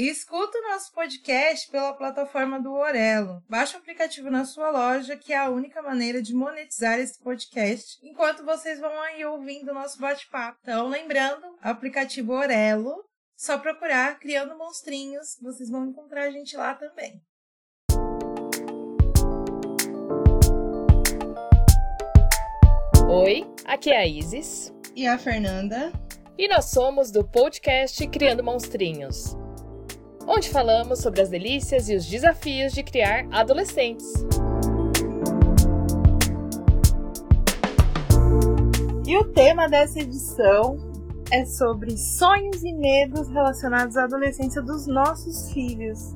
E escuta o nosso podcast pela plataforma do Orelo. Baixa o aplicativo na sua loja, que é a única maneira de monetizar esse podcast, enquanto vocês vão aí ouvindo o nosso bate-papo. Então, lembrando, aplicativo Orelo, só procurar Criando Monstrinhos, vocês vão encontrar a gente lá também. Oi, aqui é a Isis. E a Fernanda. E nós somos do podcast Criando Monstrinhos, onde falamos sobre as delícias e os desafios de criar adolescentes. E o tema dessa edição é sobre sonhos e medos relacionados à adolescência dos nossos filhos.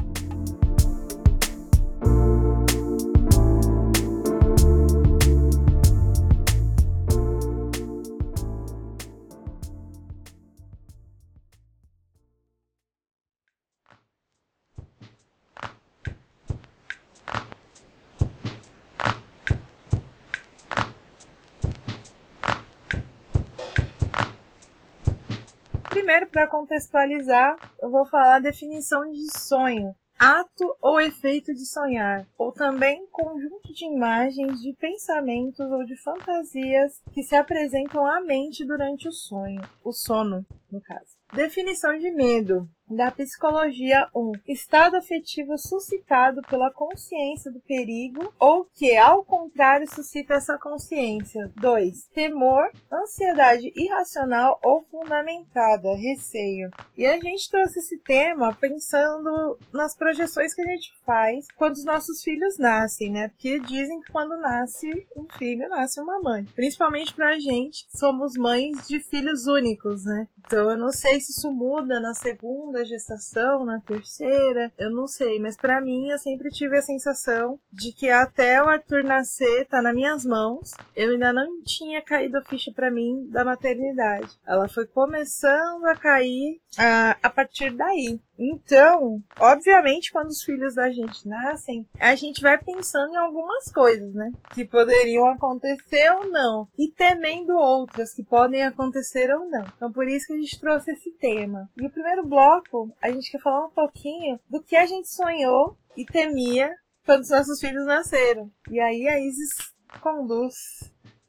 Para contextualizar, eu vou falar a definição de sonho. Ato ou efeito de sonhar, ou também conjunto de imagens, de pensamentos ou de fantasias que se apresentam à mente durante o sonho, o sono, no caso. Definição de medo da psicologia 1. Estado afetivo suscitado pela consciência do perigo ou que, ao contrário, suscita essa consciência. 2. Temor, ansiedade irracional ou fundamentada, receio. E a gente trouxe esse tema pensando nas projeções que a gente faz quando os nossos filhos nascem, né? Porque dizem que quando nasce um filho, nasce uma mãe. Principalmente pra gente, somos mães de filhos únicos, né? Então eu não sei se isso muda na segunda gestação, na terceira, eu não sei, mas para mim eu sempre tive a sensação de que até o Arthur nascer tá nas minhas mãos. Eu ainda não tinha caído a ficha para mim da maternidade. Ela foi começando a cair a, a partir daí. Então, obviamente, quando os filhos da gente nascem, a gente vai pensando em algumas coisas, né? Que poderiam acontecer ou não. E temendo outras que podem acontecer ou não. Então, por isso que a gente trouxe esse tema. E o primeiro bloco, a gente quer falar um pouquinho do que a gente sonhou e temia quando os nossos filhos nasceram. E aí a Isis conduz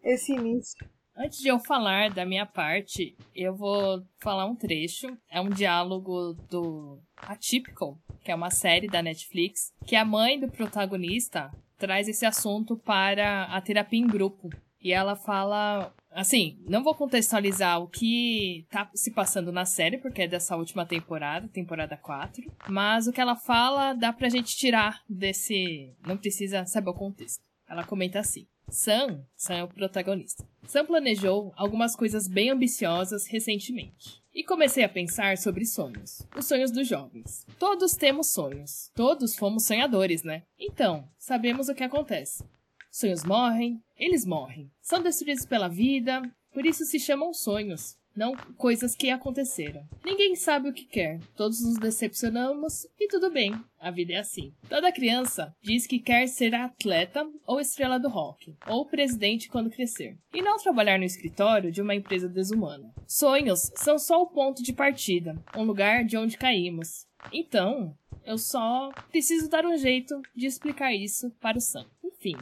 esse início. Antes de eu falar da minha parte, eu vou falar um trecho. É um diálogo do Atypical, que é uma série da Netflix, que a mãe do protagonista traz esse assunto para a terapia em grupo. E ela fala. Assim, não vou contextualizar o que tá se passando na série, porque é dessa última temporada, temporada 4. Mas o que ela fala dá pra gente tirar desse. Não precisa saber o contexto. Ela comenta assim. Sam, Sam é o protagonista. Sam planejou algumas coisas bem ambiciosas recentemente. E comecei a pensar sobre sonhos. Os sonhos dos jovens. Todos temos sonhos. Todos fomos sonhadores, né? Então, sabemos o que acontece. Sonhos morrem, eles morrem. São destruídos pela vida, por isso se chamam sonhos não coisas que aconteceram. Ninguém sabe o que quer, todos nos decepcionamos e tudo bem, a vida é assim. Toda criança diz que quer ser atleta ou estrela do rock, ou presidente quando crescer, e não trabalhar no escritório de uma empresa desumana. Sonhos são só o ponto de partida, um lugar de onde caímos. Então, eu só preciso dar um jeito de explicar isso para o Sam. Enfim,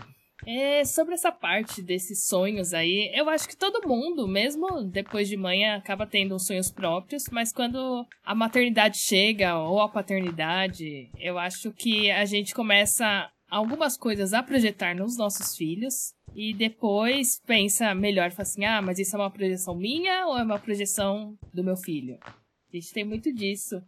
é, sobre essa parte desses sonhos aí, eu acho que todo mundo, mesmo depois de mãe, acaba tendo sonhos próprios, mas quando a maternidade chega ou a paternidade, eu acho que a gente começa algumas coisas a projetar nos nossos filhos e depois pensa melhor, fala assim: ah, mas isso é uma projeção minha ou é uma projeção do meu filho? A gente tem muito disso.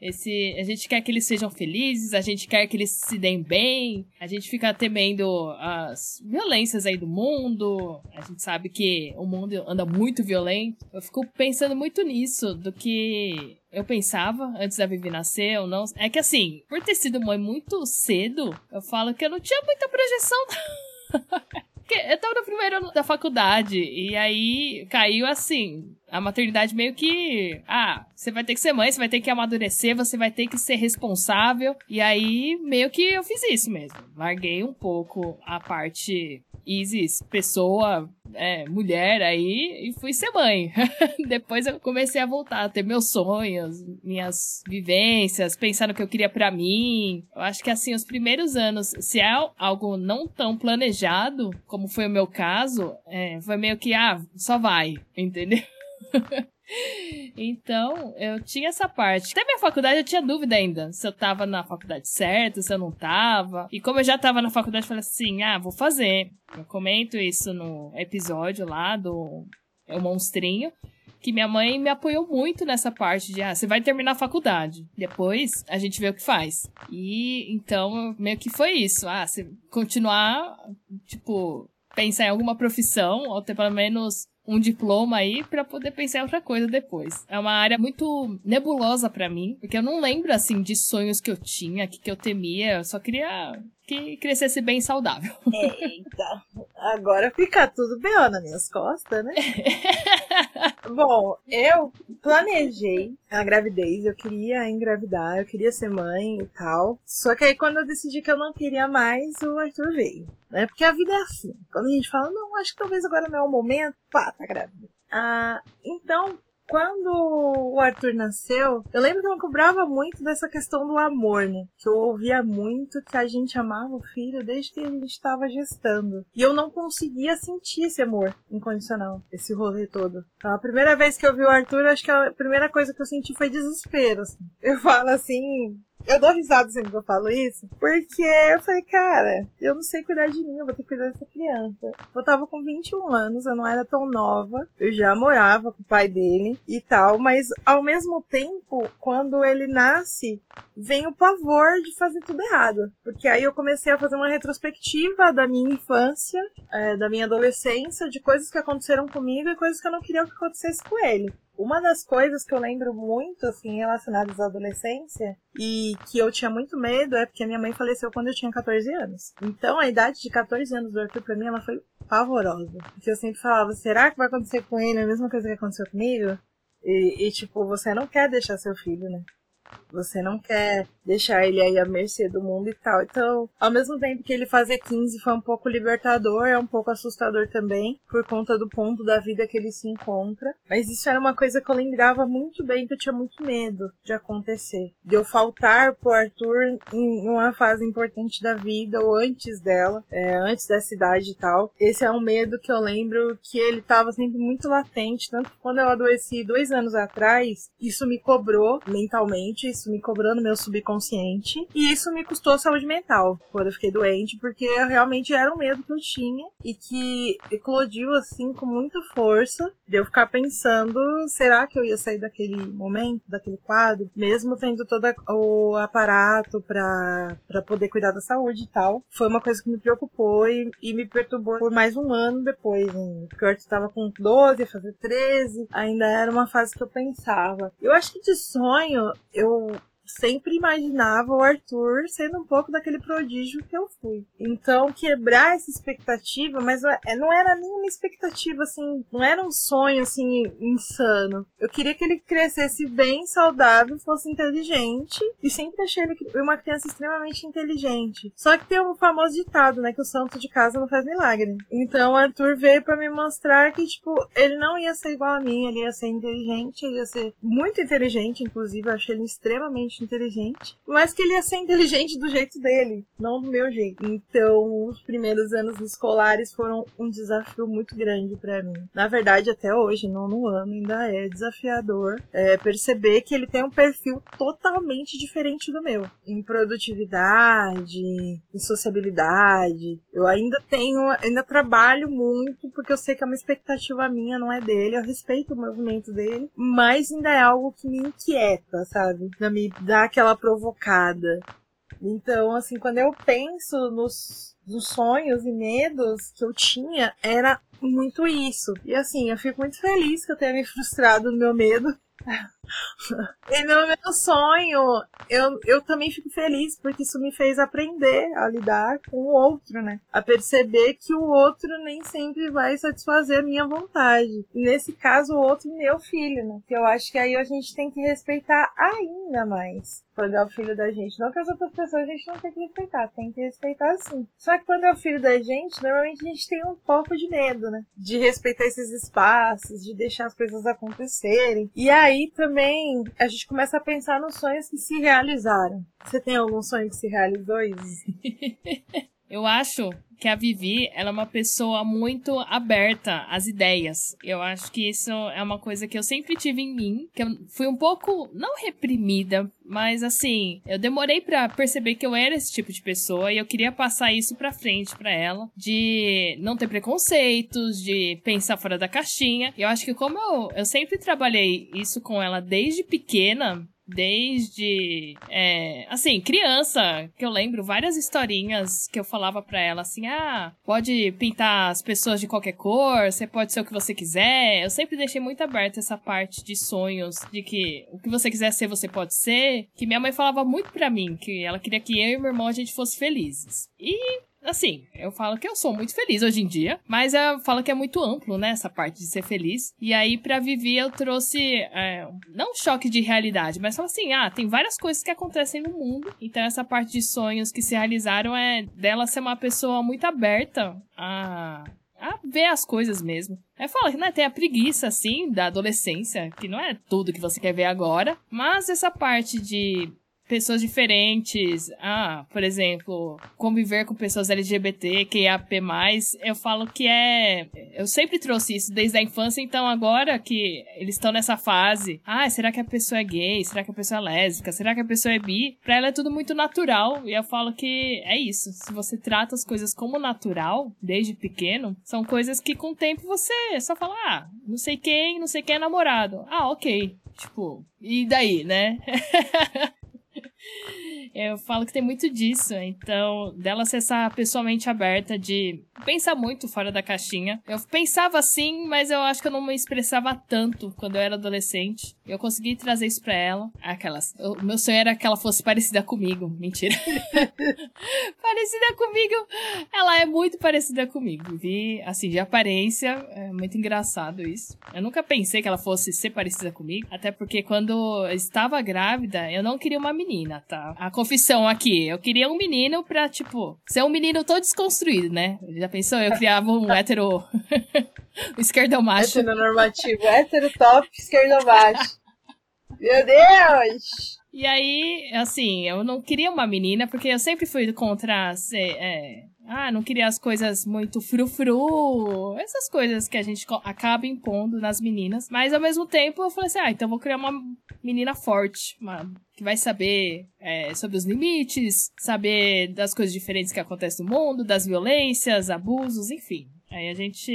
Esse, a gente quer que eles sejam felizes, a gente quer que eles se deem bem, a gente fica temendo as violências aí do mundo, a gente sabe que o mundo anda muito violento. Eu fico pensando muito nisso, do que eu pensava antes da Vivi nascer ou não. É que assim, por ter sido mãe muito cedo, eu falo que eu não tinha muita projeção. eu tava no primeiro ano da faculdade, e aí caiu assim. A maternidade meio que. Ah, você vai ter que ser mãe, você vai ter que amadurecer, você vai ter que ser responsável. E aí, meio que eu fiz isso mesmo. Larguei um pouco a parte Isis, pessoa, é, mulher aí, e fui ser mãe. Depois eu comecei a voltar a ter meus sonhos, minhas vivências, pensar no que eu queria para mim. Eu acho que assim, os primeiros anos, se é algo não tão planejado, como foi o meu caso, é, foi meio que, ah, só vai, entendeu? Então, eu tinha essa parte. Até minha faculdade eu tinha dúvida ainda se eu tava na faculdade certa, se eu não tava. E como eu já tava na faculdade, eu falei assim: ah, vou fazer. Eu comento isso no episódio lá do é O Monstrinho. Que minha mãe me apoiou muito nessa parte de, ah, você vai terminar a faculdade. Depois a gente vê o que faz. E então, meio que foi isso. Ah, você continuar, tipo, pensar em alguma profissão, ou ter pelo menos um diploma aí para poder pensar em outra coisa depois. É uma área muito nebulosa para mim, porque eu não lembro assim de sonhos que eu tinha, que, que eu temia, eu só queria que crescesse bem saudável. Eita, agora fica tudo bem nas minhas costas, né? Bom, eu planejei a gravidez, eu queria engravidar, eu queria ser mãe e tal. Só que aí quando eu decidi que eu não queria mais, o Arthur veio. Né? Porque a vida é assim. Quando a gente fala, não, acho que talvez agora não é o momento, pá, tá grávida. Ah, então, quando o Arthur nasceu, eu lembro que eu cobrava muito dessa questão do amor, né? Que eu ouvia muito que a gente amava o filho desde que a gente estava gestando. E eu não conseguia sentir esse amor incondicional, esse rolê todo. Então, a primeira vez que eu vi o Arthur, acho que a primeira coisa que eu senti foi desespero. Assim. Eu falo assim, eu dou risada sempre que eu falo isso, porque eu falei, cara, eu não sei cuidar de mim, eu vou ter que cuidar dessa criança. Eu tava com 21 anos, eu não era tão nova, eu já morava com o pai dele e tal, mas ao mesmo tempo, quando ele nasce, vem o pavor de fazer tudo errado. Porque aí eu comecei a fazer uma retrospectiva da minha infância, é, da minha adolescência, de coisas que aconteceram comigo e coisas que eu não queria que acontecesse com ele. Uma das coisas que eu lembro muito, assim, relacionadas à adolescência, e que eu tinha muito medo, é porque minha mãe faleceu quando eu tinha 14 anos. Então, a idade de 14 anos do Arthur, pra mim, ela foi pavorosa. Porque eu sempre falava, será que vai acontecer com ele a mesma coisa que aconteceu comigo? E, e tipo, você não quer deixar seu filho, né? Você não quer deixar ele aí à mercê do mundo e tal. Então, ao mesmo tempo que ele fazer 15 foi um pouco libertador, é um pouco assustador também, por conta do ponto da vida que ele se encontra. Mas isso era uma coisa que eu lembrava muito bem, que eu tinha muito medo de acontecer. De eu faltar pro Arthur em uma fase importante da vida, ou antes dela, é, antes dessa idade e tal. Esse é um medo que eu lembro que ele tava sempre muito latente, tanto que quando eu adoeci dois anos atrás, isso me cobrou mentalmente, isso me cobrou no meu subconsciente. E isso me custou saúde mental quando eu fiquei doente, porque realmente era um medo que eu tinha e que eclodiu assim com muita força de eu ficar pensando: será que eu ia sair daquele momento, daquele quadro, mesmo tendo todo o aparato para poder cuidar da saúde e tal? Foi uma coisa que me preocupou e, e me perturbou por mais um ano depois. Porque eu estava com 12, ia fazer 13, ainda era uma fase que eu pensava. Eu acho que de sonho eu no sempre imaginava o Arthur sendo um pouco daquele prodígio que eu fui. Então, quebrar essa expectativa, mas é, não era nenhuma expectativa assim, não era um sonho assim insano. Eu queria que ele crescesse bem, saudável, fosse inteligente e sempre achei ele uma criança extremamente inteligente. Só que tem um famoso ditado, né, que o santo de casa não faz milagre. Então, o Arthur veio para me mostrar que tipo, ele não ia ser igual a mim, ele ia ser inteligente, ele ia ser muito inteligente, inclusive eu achei ele extremamente inteligente, mas que ele ia ser inteligente do jeito dele, não do meu jeito. Então, os primeiros anos escolares foram um desafio muito grande para mim. Na verdade, até hoje, não no ano, ainda é desafiador é, perceber que ele tem um perfil totalmente diferente do meu. Em produtividade, em sociabilidade. Eu ainda tenho, ainda trabalho muito, porque eu sei que é uma expectativa minha, não é dele. Eu respeito o movimento dele, mas ainda é algo que me inquieta, sabe? Me dar aquela provocada. Então, assim, quando eu penso nos, nos sonhos e medos que eu tinha, era muito isso. E assim, eu fico muito feliz que eu tenha me frustrado no meu medo. e no meu sonho, eu, eu também fico feliz porque isso me fez aprender a lidar com o outro, né? A perceber que o outro nem sempre vai satisfazer a minha vontade. E nesse caso, o outro, meu filho, né? Que eu acho que aí a gente tem que respeitar ainda mais quando é o filho da gente. Não que as outras pessoas a gente não tem que respeitar, tem que respeitar sim. Só Só que quando é o filho da gente, normalmente a gente tem um pouco de medo, né? De respeitar esses espaços, de deixar as coisas acontecerem. E aí também a gente começa a pensar nos sonhos que se realizaram. Você tem algum sonho que se realizou, Isis? Eu acho que a Vivi, ela é uma pessoa muito aberta às ideias. Eu acho que isso é uma coisa que eu sempre tive em mim, que eu fui um pouco, não reprimida, mas assim, eu demorei para perceber que eu era esse tipo de pessoa e eu queria passar isso pra frente para ela, de não ter preconceitos, de pensar fora da caixinha. Eu acho que como eu, eu sempre trabalhei isso com ela desde pequena, desde é, assim criança que eu lembro várias historinhas que eu falava para ela assim ah pode pintar as pessoas de qualquer cor você pode ser o que você quiser. Eu sempre deixei muito aberta essa parte de sonhos de que o que você quiser ser você pode ser que minha mãe falava muito para mim que ela queria que eu e meu irmão a gente fosse felizes. E assim, eu falo que eu sou muito feliz hoje em dia, mas eu falo que é muito amplo, né, essa parte de ser feliz. E aí, pra Vivi, eu trouxe, é, não choque de realidade, mas falo assim, ah, tem várias coisas que acontecem no mundo, então essa parte de sonhos que se realizaram é dela ser uma pessoa muito aberta a a ver as coisas mesmo. É fala que né, tem a preguiça, assim, da adolescência, que não é tudo que você quer ver agora, mas essa parte de pessoas diferentes. Ah, por exemplo, conviver com pessoas LGBT, QIAP+, eu falo que é... Eu sempre trouxe isso desde a infância, então agora que eles estão nessa fase, ah, será que a pessoa é gay? Será que a pessoa é lésbica? Será que a pessoa é bi? Pra ela é tudo muito natural, e eu falo que é isso. Se você trata as coisas como natural, desde pequeno, são coisas que com o tempo você só fala, ah, não sei quem, não sei quem é namorado. Ah, ok. Tipo, e daí, né? Eu falo que tem muito disso, então, dela ser essa pessoalmente aberta de pensar muito fora da caixinha. Eu pensava assim, mas eu acho que eu não me expressava tanto quando eu era adolescente. Eu consegui trazer isso pra ela. Aquelas. O meu sonho era que ela fosse parecida comigo. Mentira. parecida comigo. Ela é muito parecida comigo. Vi, assim, de aparência. É muito engraçado isso. Eu nunca pensei que ela fosse ser parecida comigo. Até porque quando eu estava grávida, eu não queria uma menina, tá? A confissão aqui. Eu queria um menino pra, tipo, ser um menino todo desconstruído, né? Já pensou? Eu criava um hétero. um esquerdo macho. Heteronormativo. hétero top, esquerdo macho. Meu Deus! E aí, assim, eu não queria uma menina, porque eu sempre fui contra ser, é, ah, não queria as coisas muito frufru, essas coisas que a gente acaba impondo nas meninas. Mas ao mesmo tempo eu falei assim: ah, então vou criar uma menina forte, uma, que vai saber é, sobre os limites, saber das coisas diferentes que acontecem no mundo, das violências, abusos, enfim. Aí a gente.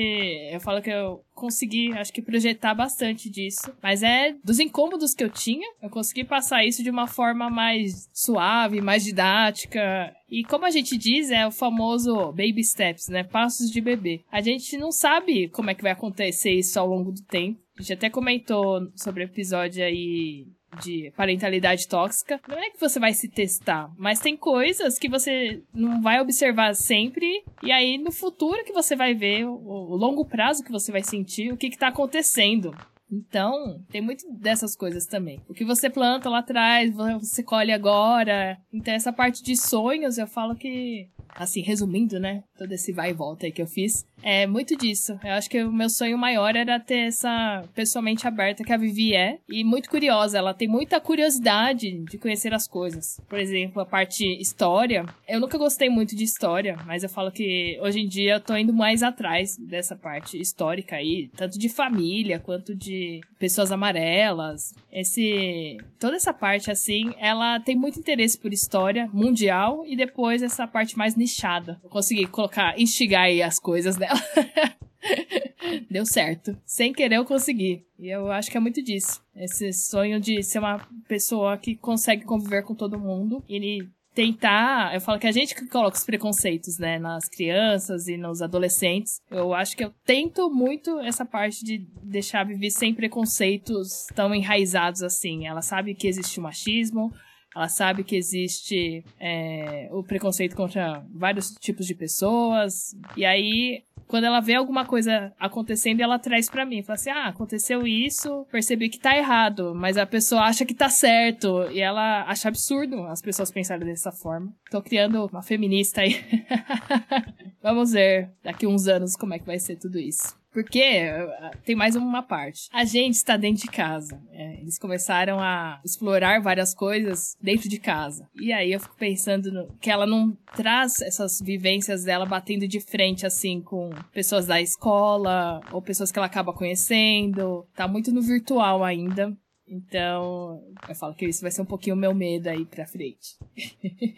Eu falo que eu consegui, acho que, projetar bastante disso. Mas é dos incômodos que eu tinha, eu consegui passar isso de uma forma mais suave, mais didática. E como a gente diz, é o famoso baby steps, né? Passos de bebê. A gente não sabe como é que vai acontecer isso ao longo do tempo. A gente até comentou sobre o episódio aí de parentalidade tóxica, não é que você vai se testar, mas tem coisas que você não vai observar sempre, e aí no futuro que você vai ver, o, o longo prazo que você vai sentir, o que, que tá acontecendo. Então, tem muito dessas coisas também. O que você planta lá atrás, você colhe agora. Então, essa parte de sonhos, eu falo que assim, resumindo, né, todo esse vai e volta aí que eu fiz, é muito disso. Eu acho que o meu sonho maior era ter essa pessoalmente aberta que a Vivi é e muito curiosa. Ela tem muita curiosidade de conhecer as coisas. Por exemplo, a parte história. Eu nunca gostei muito de história, mas eu falo que hoje em dia eu tô indo mais atrás dessa parte histórica aí, tanto de família quanto de pessoas amarelas. Esse toda essa parte assim, ela tem muito interesse por história mundial e depois essa parte mais nichada. Consegui colocar, instigar aí as coisas dela. Deu certo. Sem querer eu consegui. E eu acho que é muito disso. Esse sonho de ser uma pessoa que consegue conviver com todo mundo. E tentar. Eu falo que a gente que coloca os preconceitos, né, nas crianças e nos adolescentes. Eu acho que eu tento muito essa parte de deixar viver sem preconceitos tão enraizados assim. Ela sabe que existe o machismo, ela sabe que existe é, o preconceito contra vários tipos de pessoas. E aí quando ela vê alguma coisa acontecendo, ela traz para mim. Fala assim: ah, aconteceu isso, percebi que tá errado, mas a pessoa acha que tá certo. E ela acha absurdo as pessoas pensarem dessa forma. Tô criando uma feminista aí. Vamos ver daqui uns anos como é que vai ser tudo isso. Porque eh, tem mais uma parte. A gente está dentro de casa. É, eles começaram a explorar várias coisas dentro de casa. E aí eu fico pensando no, que ela não traz essas vivências dela batendo de frente, assim, com pessoas da escola ou pessoas que ela acaba conhecendo. Tá muito no virtual ainda. Então, eu falo que isso vai ser um pouquinho o meu medo aí pra frente.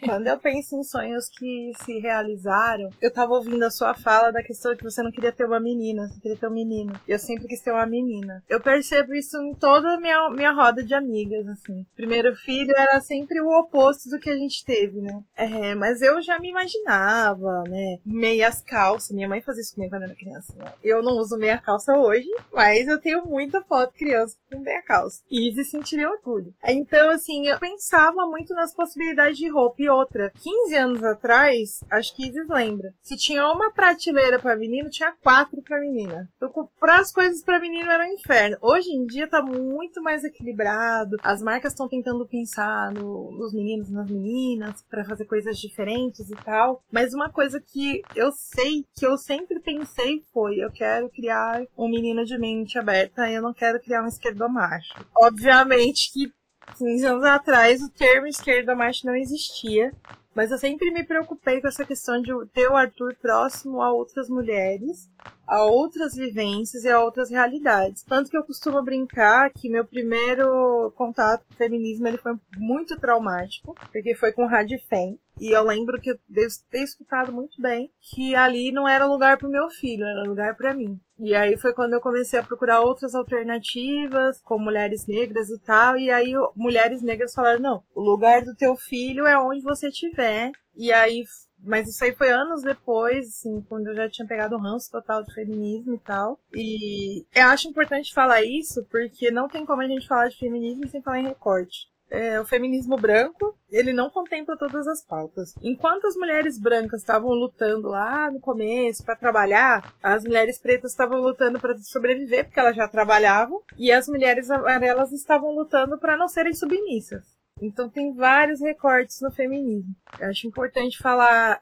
Quando eu penso em sonhos que se realizaram, eu tava ouvindo a sua fala da questão de que você não queria ter uma menina, você queria ter um menino. Eu sempre quis ter uma menina. Eu percebo isso em toda a minha, minha roda de amigas, assim. Primeiro filho era sempre o oposto do que a gente teve, né? É, mas eu já me imaginava, né? Meias calças. Minha mãe fazia isso comigo quando eu era criança. Né? Eu não uso meia calça hoje, mas eu tenho muita foto criança com meia calça. Easy sentiria orgulho. Então, assim, eu pensava muito nas possibilidades de roupa. E outra, 15 anos atrás, acho que Isis lembra, se tinha uma prateleira para menino, tinha quatro para menina. Então, comprar as coisas para menino era um inferno. Hoje em dia tá muito mais equilibrado. As marcas estão tentando pensar no, nos meninos e nas meninas para fazer coisas diferentes e tal. Mas uma coisa que eu sei que eu sempre pensei foi: eu quero criar um menino de mente aberta, eu não quero criar um esquerdo macho obviamente que 15 anos atrás o termo esquerda macho não existia. Mas eu sempre me preocupei com essa questão de ter o Arthur próximo a outras mulheres, a outras vivências e a outras realidades. Tanto que eu costumo brincar que meu primeiro contato com o feminismo ele foi muito traumático, porque foi com Rádio Fem. E eu lembro que eu devo ter escutado muito bem que ali não era lugar para o meu filho, era lugar para mim. E aí foi quando eu comecei a procurar outras alternativas, com mulheres negras e tal. E aí mulheres negras falaram: não, o lugar do teu filho é onde você estiver. E aí mas isso aí foi anos depois, assim, quando eu já tinha pegado o ranço total do feminismo e tal. E eu acho importante falar isso, porque não tem como a gente falar de feminismo sem falar em recorte é, o feminismo branco, ele não contempla todas as pautas. Enquanto as mulheres brancas estavam lutando lá no começo para trabalhar, as mulheres pretas estavam lutando para sobreviver porque elas já trabalhavam, e as mulheres amarelas estavam lutando para não serem submissas. Então tem vários recortes no feminismo. Eu acho importante falar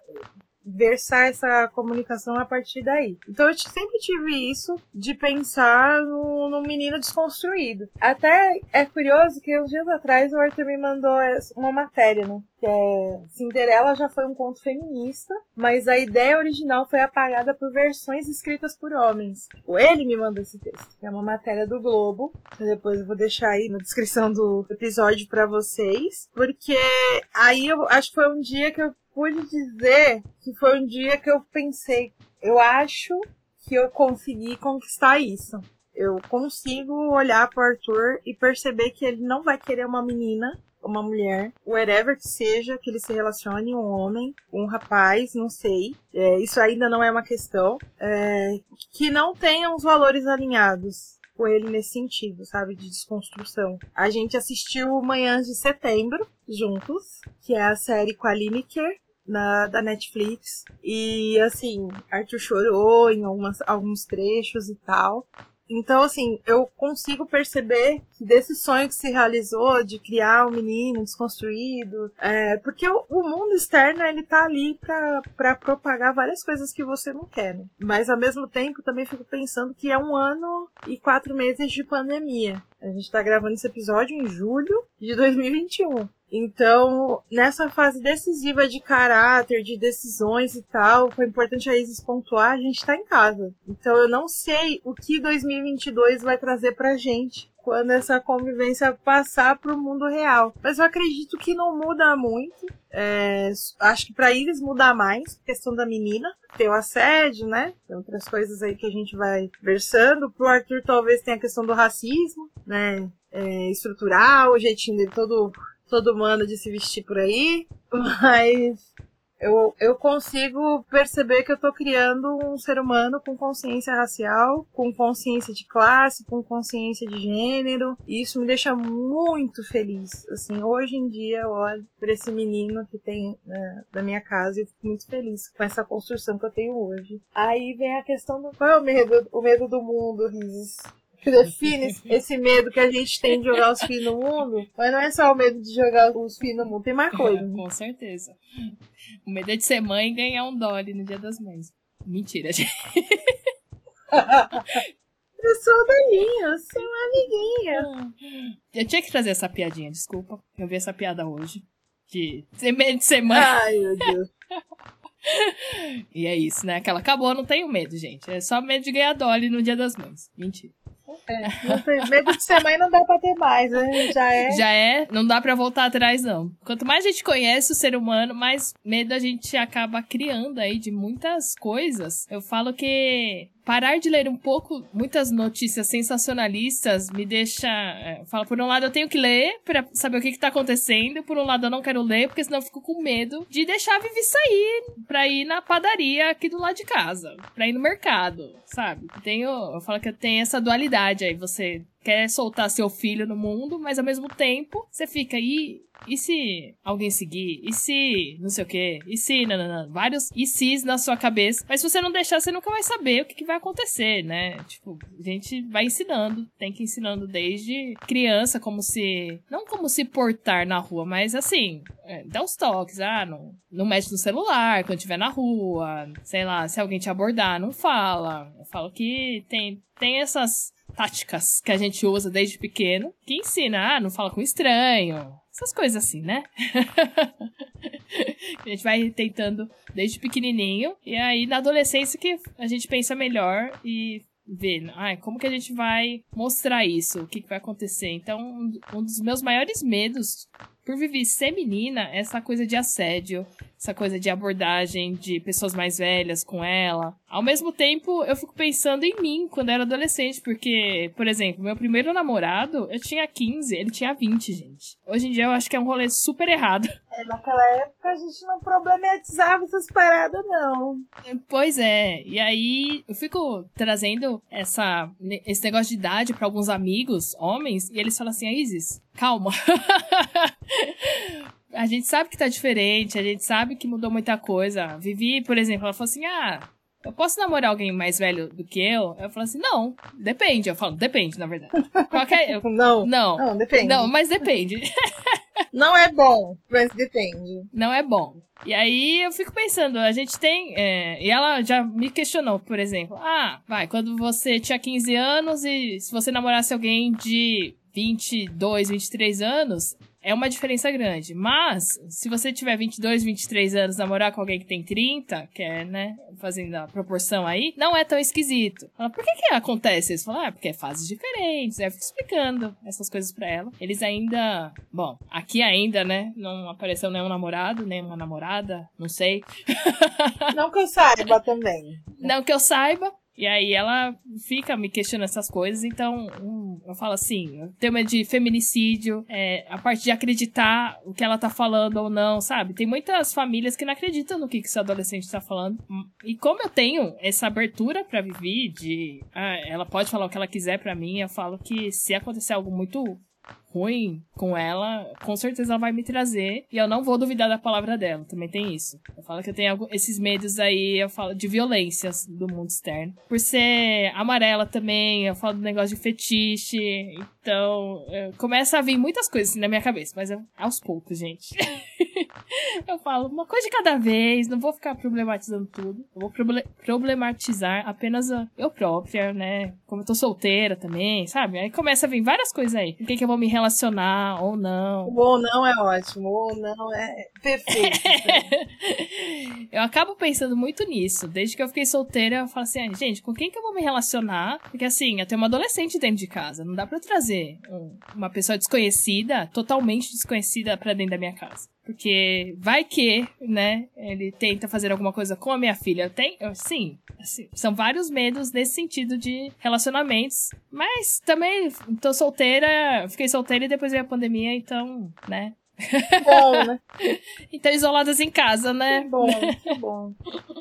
versar essa comunicação a partir daí. Então eu sempre tive isso de pensar no, no menino desconstruído. Até é curioso que uns dias atrás o Arthur me mandou uma matéria, né? Que é Cinderela já foi um conto feminista, mas a ideia original foi apagada por versões escritas por homens. Ele me mandou esse texto, é uma matéria do Globo. Depois eu vou deixar aí na descrição do episódio para vocês, porque aí eu acho que foi um dia que eu pude dizer que foi um dia que eu pensei, eu acho que eu consegui conquistar isso. Eu consigo olhar pro Arthur e perceber que ele não vai querer uma menina, uma mulher, whatever que seja, que ele se relacione, um homem, um rapaz, não sei. É, isso ainda não é uma questão. É, que não tenham os valores alinhados com ele nesse sentido, sabe? De desconstrução. A gente assistiu Manhãs de Setembro juntos, que é a série com a Lineker, na, da Netflix. E assim, Arthur chorou em algumas, alguns trechos e tal. Então, assim, eu consigo perceber que desse sonho que se realizou de criar um menino desconstruído, é, porque o, o, mundo externo ele tá ali para propagar várias coisas que você não quer. Né? Mas ao mesmo tempo, também fico pensando que é um ano e quatro meses de pandemia. A gente tá gravando esse episódio em julho de 2021. Então, nessa fase decisiva de caráter, de decisões e tal, foi importante a Isis pontuar, a gente tá em casa. Então, eu não sei o que 2022 vai trazer pra gente quando essa convivência passar para o mundo real. Mas eu acredito que não muda muito. É, acho que para eles mudar mais, questão da menina, tem o assédio, né? Tem outras coisas aí que a gente vai versando. Pro Arthur talvez tenha a questão do racismo, né? É, estrutural, o jeitinho dele todo todo humano de se vestir por aí, mas Eu, eu consigo perceber que eu tô criando um ser humano com consciência racial, com consciência de classe, com consciência de gênero. E isso me deixa muito feliz. Assim, hoje em dia eu olho pra esse menino que tem né, da minha casa e fico muito feliz com essa construção que eu tenho hoje. Aí vem a questão do qual é o medo, o medo do mundo, Riz que define esse medo que a gente tem de jogar os filhos no mundo. Mas não é só o medo de jogar os filhos no mundo, tem mais coisa. É, com certeza. O medo é de ser mãe e ganhar um Dolly no Dia das Mães. Mentira, gente. Eu sou Daninha, eu sou uma amiguinha. Eu tinha que trazer essa piadinha, desculpa. Eu vi essa piada hoje. De ter medo de ser mãe. Ai, meu Deus. e é isso, né? Aquela acabou, não tenho medo, gente. É só medo de ganhar Dolly no Dia das Mães. Mentira. É, medo de ser mãe não dá pra ter mais, né? Já é. Já é, não dá pra voltar atrás, não. Quanto mais a gente conhece o ser humano, mais medo a gente acaba criando aí de muitas coisas. Eu falo que parar de ler um pouco muitas notícias sensacionalistas me deixa. É, fala, por um lado eu tenho que ler para saber o que, que tá acontecendo, por um lado eu não quero ler, porque senão eu fico com medo de deixar a Vivi sair pra ir na padaria aqui do lado de casa, pra ir no mercado, sabe? Tenho, eu falo que eu tenho essa dualidade aí, você quer soltar seu filho no mundo, mas ao mesmo tempo você fica aí. E se alguém seguir? E se não sei o quê? E se. Vários e se's na sua cabeça. Mas se você não deixar, você nunca vai saber o que, que vai acontecer, né? Tipo, a gente vai ensinando. Tem que ir ensinando desde criança, como se. Não como se portar na rua, mas assim. É, dá os toques. Ah, não, não mexe no celular quando estiver na rua. Sei lá, se alguém te abordar, não fala. Eu falo que tem, tem essas táticas que a gente usa desde pequeno, que ensina, ah, não fala com estranho, essas coisas assim, né? a gente vai tentando desde pequenininho, e aí na adolescência que a gente pensa melhor e vê, ah, como que a gente vai mostrar isso, o que, que vai acontecer. Então, um dos meus maiores medos por Vivi ser menina, essa coisa de assédio, essa coisa de abordagem de pessoas mais velhas com ela. Ao mesmo tempo, eu fico pensando em mim quando eu era adolescente, porque, por exemplo, meu primeiro namorado, eu tinha 15, ele tinha 20, gente. Hoje em dia eu acho que é um rolê super errado. É, naquela época a gente não problematizava essas paradas, não. Pois é, e aí eu fico trazendo essa, esse negócio de idade para alguns amigos, homens, e eles falam assim, Isis, calma. a gente sabe que tá diferente, a gente sabe que mudou muita coisa. Vivi, por exemplo, ela falou assim: ah, eu posso namorar alguém mais velho do que eu? Eu falo assim, não, depende. Eu falo, depende, na verdade. Qualquer... Eu... não, não, não, depende. Não, mas depende. não é bom, mas depende. Não é bom. E aí eu fico pensando, a gente tem. É... e ela já me questionou, por exemplo. Ah, vai, quando você tinha 15 anos e se você namorasse alguém de 22, 23 anos, é uma diferença grande. Mas, se você tiver 22, 23 anos, namorar com alguém que tem 30, que é, né, fazendo a proporção aí, não é tão esquisito. Fala, por que que acontece isso? Fala, ah, porque é fases diferentes. Aí eu fico explicando essas coisas pra ela. Eles ainda, bom, aqui ainda, né, não apareceu nenhum namorado, nem uma namorada, não sei. Não que eu saiba também. Não que eu saiba. E aí ela fica me questionando essas coisas, então um, eu falo assim, tema de feminicídio, é, a parte de acreditar o que ela tá falando ou não, sabe? Tem muitas famílias que não acreditam no que, que esse adolescente tá falando. E como eu tenho essa abertura para viver, de ah, ela pode falar o que ela quiser para mim, eu falo que se acontecer algo muito ruim com ela, com certeza ela vai me trazer. E eu não vou duvidar da palavra dela. Também tem isso. Eu falo que eu tenho esses medos aí, eu falo de violências do mundo externo. Por ser amarela também, eu falo do negócio de fetiche. Então, começa a vir muitas coisas assim na minha cabeça, mas é aos poucos, gente. eu falo uma coisa de cada vez, não vou ficar problematizando tudo. Eu vou problematizar apenas eu própria, né? Como eu tô solteira também, sabe? Aí começa a vir várias coisas aí. Com quem que eu vou me relacionar ou não. O ou não é ótimo, ou não é perfeito. eu acabo pensando muito nisso. Desde que eu fiquei solteira, eu falo assim, gente, com quem que eu vou me relacionar? Porque assim, eu tenho uma adolescente dentro de casa. Não dá eu trazer uma pessoa desconhecida, totalmente desconhecida, pra dentro da minha casa. Porque vai que, né, ele tenta fazer alguma coisa com a minha filha. Tem, sim, assim, são vários medos nesse sentido de relacionamentos. Mas também tô solteira, fiquei solteira e depois veio a pandemia, então, né, Bom, né? então, isoladas em casa, né? Que bom, que bom.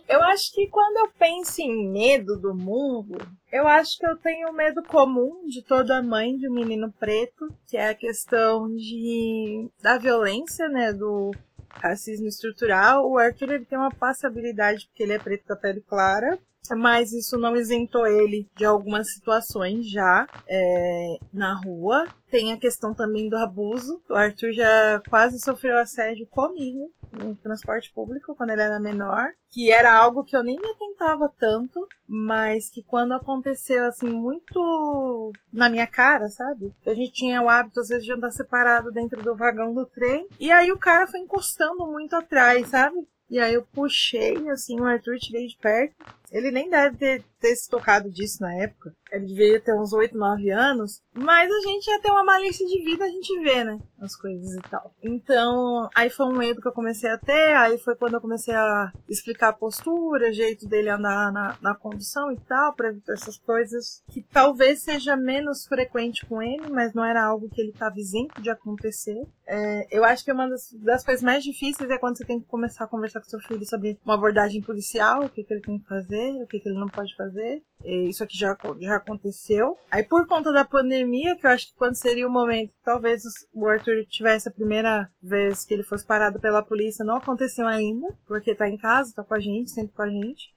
Eu acho que quando eu penso em medo do mundo, eu acho que eu tenho o medo comum de toda mãe de um menino preto, que é a questão de da violência, né, do racismo estrutural. O Arthur ele tem uma passabilidade porque ele é preto da pele clara, mas isso não isentou ele de algumas situações já é, na rua. Tem a questão também do abuso. O Arthur já quase sofreu assédio comigo no transporte público quando ele era menor, que era algo que eu nem me atentava tanto, mas que quando aconteceu assim muito na minha cara, sabe? A gente tinha o hábito às vezes de andar separado dentro do vagão do trem, e aí o cara foi encostando muito atrás, sabe? E aí eu puxei, assim, o Arthur tirei de perto. Ele nem deve ter, ter se tocado disso na época. Ele devia ter uns 8, 9 anos. Mas a gente ia ter uma malícia de vida, a gente vê, né? As coisas e tal. Então, aí foi um medo que eu comecei a ter. Aí foi quando eu comecei a explicar a postura, jeito dele andar na, na condução e tal, pra evitar essas coisas que talvez seja menos frequente com ele, mas não era algo que ele estava isento de acontecer. É, eu acho que uma das, das, coisas mais difíceis é quando você tem que começar a conversar com seu filho sobre uma abordagem policial, o que, que ele tem que fazer, o que, que ele não pode fazer. E isso aqui já, já aconteceu. Aí, por conta da pandemia, que eu acho que quando seria o momento, talvez o Arthur tivesse a primeira vez que ele fosse parado pela polícia, não aconteceu ainda, porque tá em casa, tá com a gente, sempre com a gente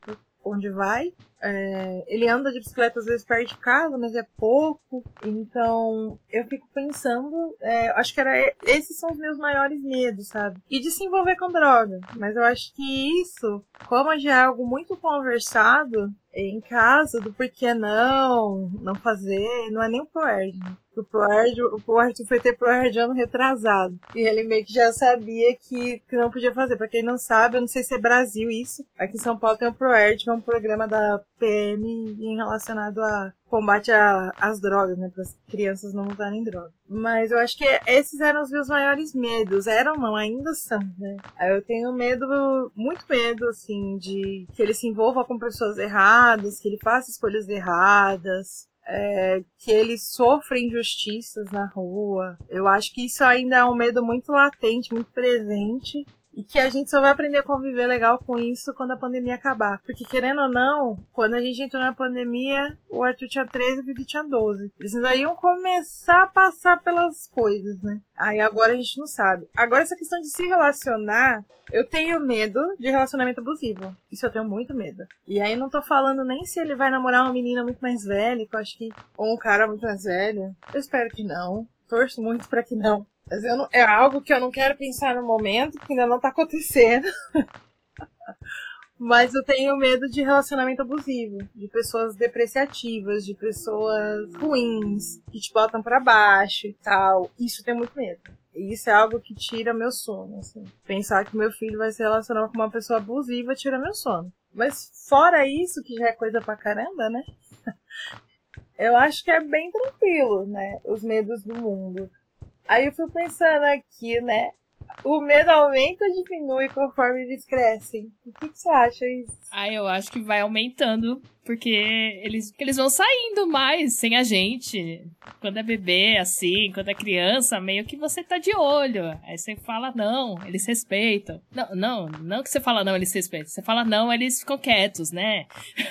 onde vai. É, ele anda de bicicleta às vezes perto de casa, mas é pouco. Então eu fico pensando, é, acho que era esses são os meus maiores medos, sabe? E de se envolver com droga. Mas eu acho que isso, como já é algo muito conversado em casa, do porquê não, não fazer, não é nem o ProErd. O ProErd, o ProErd foi ter ProErd ano retrasado. E ele meio que já sabia que, que não podia fazer. Pra quem não sabe, eu não sei se é Brasil isso. Aqui em São Paulo tem o ProErd, que é um programa da PM relacionado a combate às drogas, né? Para as crianças não usarem droga. Mas eu acho que esses eram os meus maiores medos. Eram, não, ainda são, né? Eu tenho medo, muito medo, assim, de que ele se envolva com pessoas erradas, que ele faça escolhas erradas. É, que ele sofra injustiças na rua. Eu acho que isso ainda é um medo muito latente, muito presente. E que a gente só vai aprender a conviver legal com isso quando a pandemia acabar. Porque, querendo ou não, quando a gente entrou na pandemia, o Arthur tinha 13 e o Vivi tinha 12. Eles ainda iam começar a passar pelas coisas, né? Aí agora a gente não sabe. Agora, essa questão de se relacionar, eu tenho medo de relacionamento abusivo. Isso eu tenho muito medo. E aí não tô falando nem se ele vai namorar uma menina muito mais velha, que eu acho que. Ou um cara muito mais velho. Eu espero que não. Torço muito para que não. Mas não, é algo que eu não quero pensar no momento, que ainda não tá acontecendo. Mas eu tenho medo de relacionamento abusivo, de pessoas depreciativas, de pessoas ruins, que te botam para baixo e tal. Isso tenho muito medo. E isso é algo que tira meu sono, assim. Pensar que meu filho vai se relacionar com uma pessoa abusiva tira meu sono. Mas fora isso, que já é coisa pra caramba, né? eu acho que é bem tranquilo, né? Os medos do mundo. Aí eu fui pensando aqui, né? O medo aumenta ou diminui conforme eles crescem? O que, que você acha isso? Ah, eu acho que vai aumentando, porque eles, eles vão saindo mais sem a gente. Quando é bebê, assim, quando é criança, meio que você tá de olho. Aí você fala não, eles respeitam. Não, não, não que você fala não, eles respeitam. Você fala não, eles ficam quietos, né?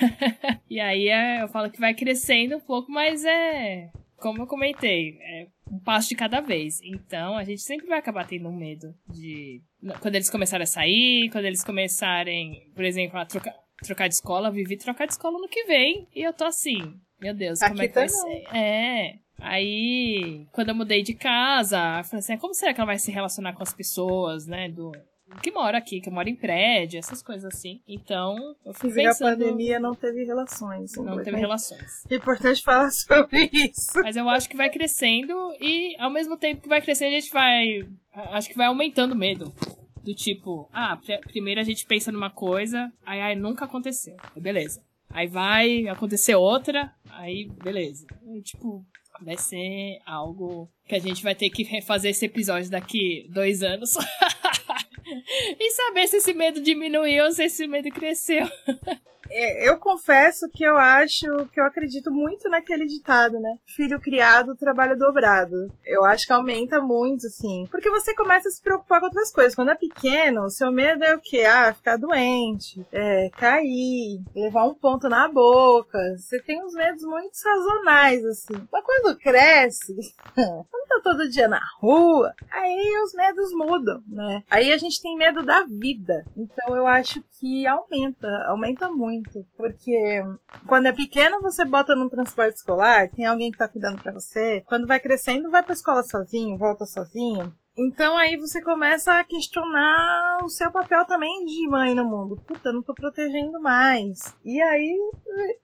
e aí é, eu falo que vai crescendo um pouco, mas é. Como eu comentei, é um passo de cada vez. Então, a gente sempre vai acabar tendo um medo de. Quando eles começarem a sair, quando eles começarem, por exemplo, a trocar, trocar de escola, vivi trocar de escola no que vem. E eu tô assim, meu Deus, como é que vai ser? É. Aí, quando eu mudei de casa, eu falei assim, como será que ela vai se relacionar com as pessoas, né? Do, que mora aqui, que mora em prédio, essas coisas assim. Então, eu fui Inclusive, pensando... a pandemia não teve relações. Não teve relações. É importante falar sobre isso. Mas eu acho que vai crescendo e, ao mesmo tempo que vai crescendo, a gente vai... Acho que vai aumentando o medo. Do tipo, ah, primeiro a gente pensa numa coisa, aí, aí nunca aconteceu. Beleza. Aí vai acontecer outra, aí beleza. E, tipo, vai ser algo que a gente vai ter que refazer esse episódio daqui dois anos. e saber se esse medo diminuiu ou se esse medo cresceu. É, eu confesso que eu acho, que eu acredito muito naquele ditado, né? Filho criado, trabalho dobrado. Eu acho que aumenta muito, assim. Porque você começa a se preocupar com outras coisas. Quando é pequeno, seu medo é o quê? Ah, ficar doente, é, cair, levar um ponto na boca. Você tem uns medos muito sazonais, assim. Mas quando cresce, quando tá todo dia na rua, aí os medos mudam, né? Aí a gente tem medo da vida. Então eu acho que aumenta, aumenta muito porque quando é pequeno você bota no transporte escolar, tem alguém que tá cuidando para você. Quando vai crescendo, vai pra escola sozinho, volta sozinho. Então aí você começa a questionar o seu papel também de mãe no mundo. Puta, não tô protegendo mais. E aí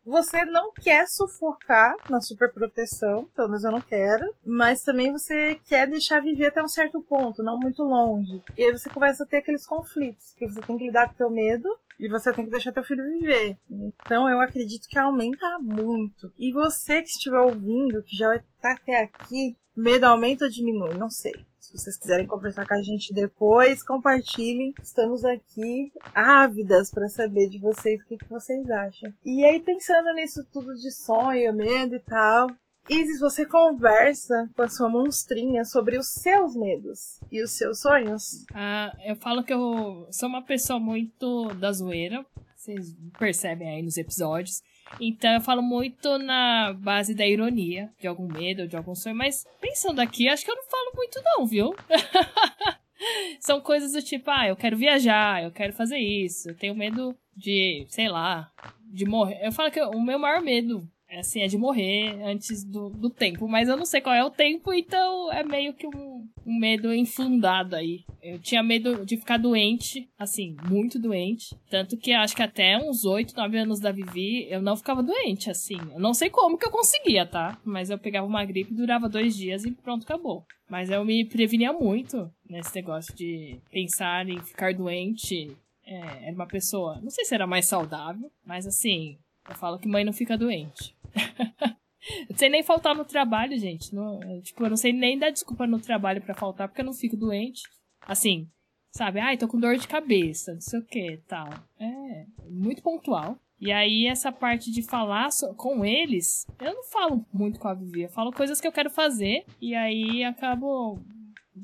você não quer sufocar na superproteção, pelo menos eu não quero, mas também você quer deixar viver até um certo ponto, não muito longe. E aí você começa a ter aqueles conflitos, que você tem que lidar com o teu medo e você tem que deixar teu filho viver. Então eu acredito que aumenta muito. E você que estiver ouvindo, que já está até aqui, medo aumenta ou diminui? Não sei. Se vocês quiserem conversar com a gente depois, compartilhem. Estamos aqui ávidas para saber de vocês o que, que vocês acham. E aí, pensando nisso tudo de sonho, medo e tal, Isis, você conversa com a sua monstrinha sobre os seus medos e os seus sonhos? Ah, eu falo que eu sou uma pessoa muito da zoeira. Vocês percebem aí nos episódios. Então eu falo muito na base da ironia, de algum medo, de algum sonho, mas pensando aqui, acho que eu não falo muito não, viu? São coisas do tipo, ah, eu quero viajar, eu quero fazer isso, eu tenho medo de, sei lá, de morrer. Eu falo que o meu maior medo assim, é de morrer antes do, do tempo. Mas eu não sei qual é o tempo, então é meio que um, um medo infundado aí. Eu tinha medo de ficar doente, assim, muito doente. Tanto que acho que até uns 8, 9 anos da Vivi, eu não ficava doente, assim. Eu não sei como que eu conseguia, tá? Mas eu pegava uma gripe, durava dois dias e pronto, acabou. Mas eu me prevenia muito nesse negócio de pensar em ficar doente. É, era uma pessoa, não sei se era mais saudável, mas assim, eu falo que mãe não fica doente. não sei nem faltar no trabalho, gente. Não, tipo, eu não sei nem dar desculpa no trabalho para faltar, porque eu não fico doente. Assim, sabe? Ai, tô com dor de cabeça, não sei o que, tal. É, muito pontual. E aí, essa parte de falar com eles, eu não falo muito com a Vivi, eu falo coisas que eu quero fazer, e aí acabo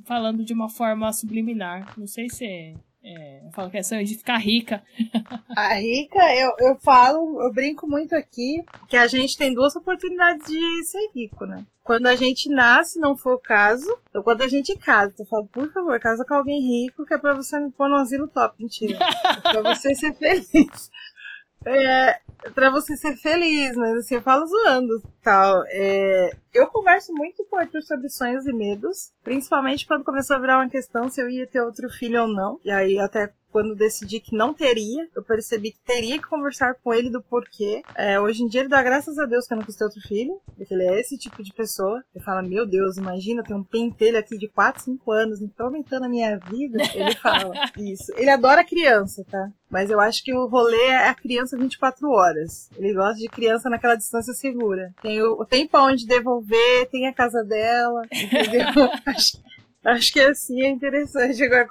falando de uma forma subliminar. Não sei se é eu falo que sonho de ficar rica. A rica, eu, eu falo, eu brinco muito aqui que a gente tem duas oportunidades de ser rico, né? Quando a gente nasce, não for o caso, ou quando a gente casa. Eu falo, por favor, casa com alguém rico, que é pra você me pôr no asilo top. Mentira. É pra você ser feliz. É, para você ser feliz, mas assim, eu falo zoando tal. É, eu converso muito com o Arthur sobre sonhos e medos, principalmente quando começou a virar uma questão se eu ia ter outro filho ou não. E aí até quando decidi que não teria, eu percebi que teria que conversar com ele do porquê. É, hoje em dia ele dá graças a Deus que eu não quis ter outro filho, porque ele é esse tipo de pessoa. Ele fala, meu Deus, imagina, tem um pentelho aqui de 4, 5 anos, então aumentando a minha vida. Ele fala isso. Ele adora criança, tá? Mas eu acho que o rolê é a criança 24 horas. Ele gosta de criança naquela distância segura. Tem o, tempo onde devolver, tem a casa dela, entendeu? acho, acho que assim é interessante agora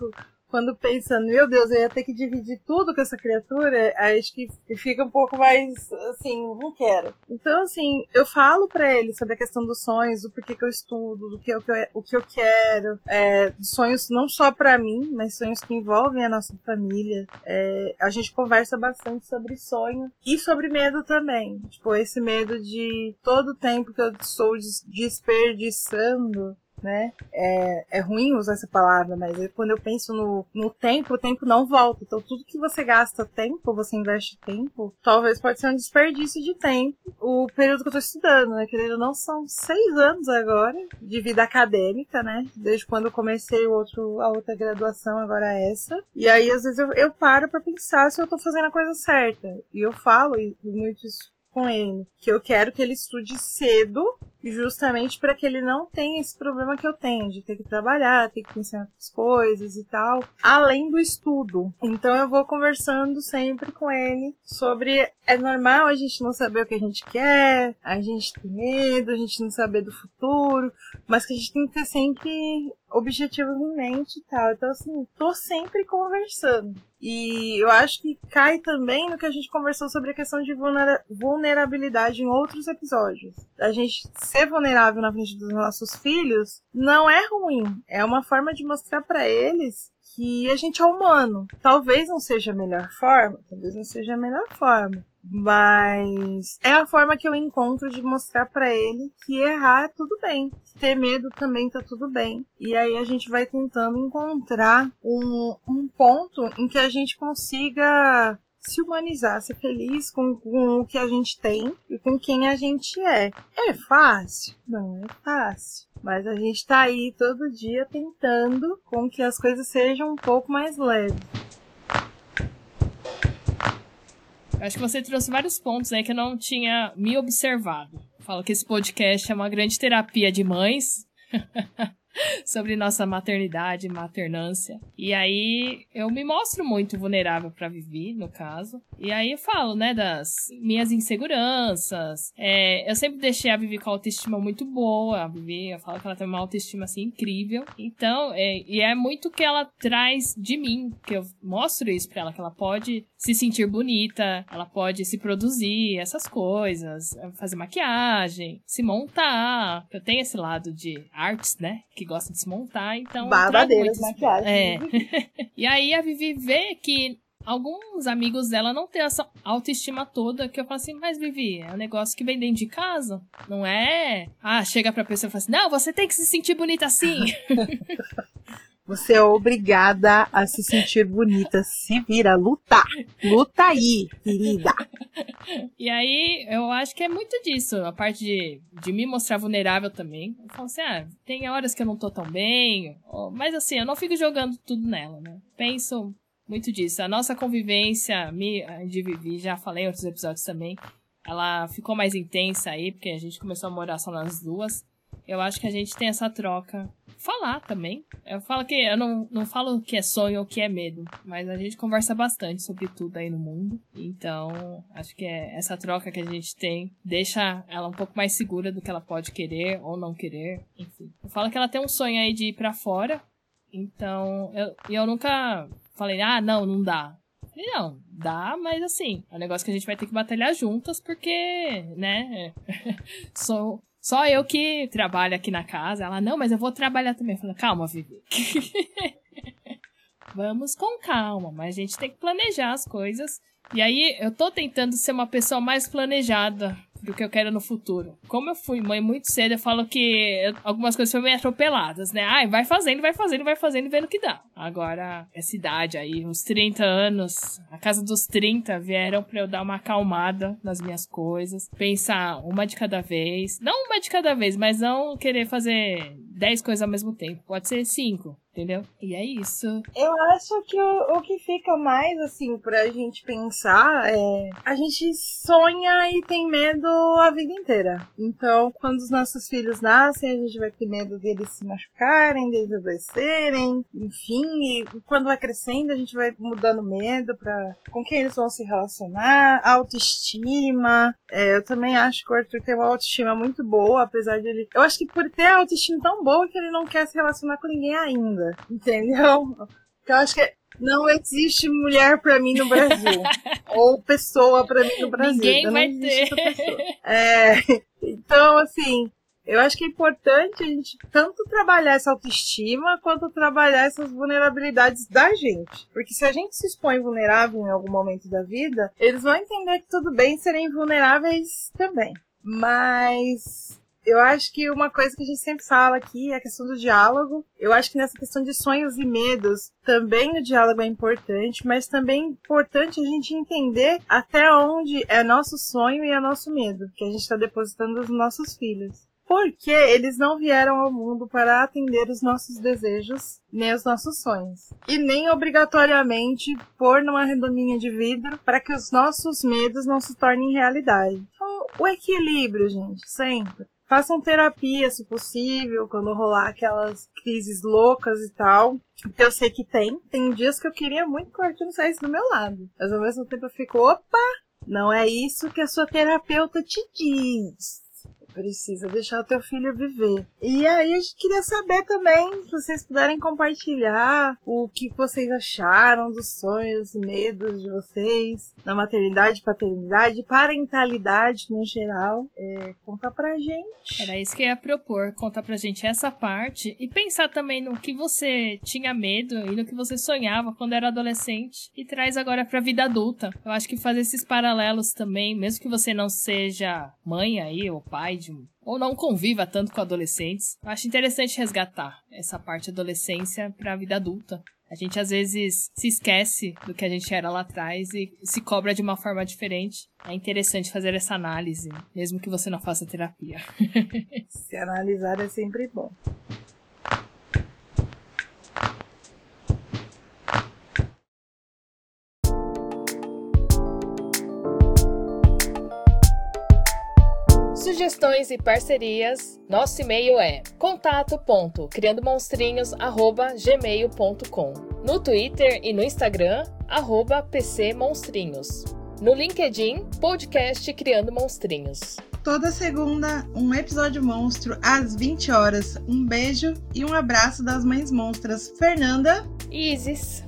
quando pensando, meu Deus, eu ia ter que dividir tudo com essa criatura, acho que fica um pouco mais assim, não quero. Então, assim, eu falo para ele sobre a questão dos sonhos, do porquê que eu estudo, do que eu, o que eu quero, é, sonhos não só para mim, mas sonhos que envolvem a nossa família. É, a gente conversa bastante sobre sonho e sobre medo também. Tipo, esse medo de todo o tempo que eu estou desperdiçando né? É, é ruim usar essa palavra, mas quando eu penso no, no tempo, o tempo não volta. Então, tudo que você gasta tempo, você investe tempo, talvez pode ser um desperdício de tempo. O período que eu tô estudando, né? Querendo não, são seis anos agora de vida acadêmica, né? Desde quando eu comecei o outro, a outra graduação, agora essa. E aí, às vezes, eu, eu paro para pensar se eu tô fazendo a coisa certa. E eu falo, e muito isso com ele, que eu quero que ele estude cedo justamente para que ele não tenha esse problema que eu tenho de ter que trabalhar, ter que pensar outras coisas e tal, além do estudo. Então eu vou conversando sempre com ele sobre é normal a gente não saber o que a gente quer, a gente tem medo, a gente não saber do futuro, mas que a gente tem que ter sempre objetivos em mente e tal. Então, assim, tô sempre conversando. E eu acho que cai também no que a gente conversou sobre a questão de vulnerabilidade em outros episódios. A gente ser vulnerável na frente dos nossos filhos não é ruim. É uma forma de mostrar para eles que a gente é humano. Talvez não seja a melhor forma, talvez não seja a melhor forma. Mas é a forma que eu encontro de mostrar para ele que errar é tudo bem. Ter medo também tá tudo bem. E aí a gente vai tentando encontrar um, um ponto em que a gente consiga se humanizar, ser feliz com, com, o que a gente tem e com quem a gente é. É fácil? Não é fácil. Mas a gente tá aí todo dia tentando com que as coisas sejam um pouco mais leves. Acho que você trouxe vários pontos aí que eu não tinha me observado. Falo que esse podcast é uma grande terapia de mães. sobre nossa maternidade maternância. E aí eu me mostro muito vulnerável para Vivi, no caso. E aí eu falo, né, das minhas inseguranças. É, eu sempre deixei a Vivi com a autoestima muito boa. A Vivi, eu falo que ela tem uma autoestima assim incrível. Então, é, e é muito que ela traz de mim, que eu mostro isso pra ela, que ela pode se sentir bonita, ela pode se produzir, essas coisas, fazer maquiagem, se montar. Eu tenho esse lado de artes, né? Que gosta de se montar, então. Babadeiras, maquiagem. É. e aí a Vivi vê que alguns amigos dela não têm essa autoestima toda, que eu falo assim, mas Vivi, é um negócio que vem dentro de casa, não é? Ah, chega pra pessoa e fala assim, não, você tem que se sentir bonita assim. Você é obrigada a se sentir bonita. Se vira, luta. Luta aí, querida. E aí, eu acho que é muito disso. A parte de, de me mostrar vulnerável também. Eu falo assim, ah, tem horas que eu não tô tão bem. Mas assim, eu não fico jogando tudo nela, né? Penso muito disso. A nossa convivência, me, de Vivi, já falei em outros episódios também. Ela ficou mais intensa aí, porque a gente começou a morar só nas duas. Eu acho que a gente tem essa troca falar também. Eu falo que eu não, não falo que é sonho ou que é medo, mas a gente conversa bastante sobre tudo aí no mundo. Então, acho que é essa troca que a gente tem deixa ela um pouco mais segura do que ela pode querer ou não querer, enfim. Eu falo que ela tem um sonho aí de ir para fora. Então, eu, eu nunca falei, ah, não, não dá. Não, dá, mas assim, é um negócio que a gente vai ter que batalhar juntas, porque, né, sou, só eu que trabalho aqui na casa. Ela, não, mas eu vou trabalhar também. Eu falei, calma, Vivi. Vamos com calma, mas a gente tem que planejar as coisas. E aí, eu tô tentando ser uma pessoa mais planejada do que eu quero no futuro. Como eu fui mãe muito cedo, eu falo que algumas coisas foram meio atropeladas, né? Ai, vai fazendo, vai fazendo, vai fazendo e vendo o que dá. Agora, essa idade aí, uns 30 anos, a casa dos 30 vieram pra eu dar uma acalmada nas minhas coisas, pensar uma de cada vez. Não uma de cada vez, mas não querer fazer 10 coisas ao mesmo tempo. Pode ser 5 entendeu? E é isso. Eu acho que o, o que fica mais, assim, pra gente pensar é. A gente sonha e tem medo a vida inteira. Então, quando os nossos filhos nascem, a gente vai ter medo deles se machucarem, deles adoecerem, enfim. E quando vai crescendo, a gente vai mudando medo pra com quem eles vão se relacionar, autoestima. É, eu também acho que o Arthur tem uma autoestima muito boa, apesar de ele. Eu acho que por ter a autoestima tão boa que ele não quer se relacionar com ninguém ainda entendeu? Então acho que não existe mulher para mim no Brasil. ou pessoa para mim no Brasil. Ninguém então, vai ter. É, então, assim, eu acho que é importante a gente tanto trabalhar essa autoestima quanto trabalhar essas vulnerabilidades da gente. Porque se a gente se expõe vulnerável em algum momento da vida, eles vão entender que tudo bem serem vulneráveis também. Mas eu acho que uma coisa que a gente sempre fala aqui é a questão do diálogo. Eu acho que nessa questão de sonhos e medos, também o diálogo é importante, mas também é importante a gente entender até onde é nosso sonho e é nosso medo, que a gente está depositando nos nossos filhos. Porque eles não vieram ao mundo para atender os nossos desejos nem os nossos sonhos. E nem obrigatoriamente pôr numa redominha de vidro para que os nossos medos não se tornem realidade. Então, o equilíbrio, gente, sempre façam terapia, se possível, quando rolar aquelas crises loucas e tal. Que eu sei que tem. Tem dias que eu queria muito que o Arthur saísse do meu lado. Mas ao mesmo tempo eu fico, opa, não é isso que a sua terapeuta te diz. Precisa deixar o teu filho viver. E aí a gente queria saber também, se vocês puderem compartilhar o que vocês acharam dos sonhos e medos de vocês na maternidade, paternidade, parentalidade no geral. É, conta pra gente. Era isso que eu ia propor, contar pra gente essa parte e pensar também no que você tinha medo e no que você sonhava quando era adolescente e traz agora pra vida adulta. Eu acho que fazer esses paralelos também, mesmo que você não seja mãe aí ou pai de ou não conviva tanto com adolescentes. Eu acho interessante resgatar essa parte adolescência para a vida adulta. A gente às vezes se esquece do que a gente era lá atrás e se cobra de uma forma diferente. É interessante fazer essa análise, mesmo que você não faça terapia. se analisar é sempre bom. Sugestões e parcerias, nosso e-mail é contato.criandomonstrinhos@gmail.com. No Twitter e no Instagram, arroba PCMonstrinhos. No LinkedIn, podcast Criando Monstrinhos. Toda segunda, um episódio monstro às 20 horas. Um beijo e um abraço das mães monstras, Fernanda e Isis.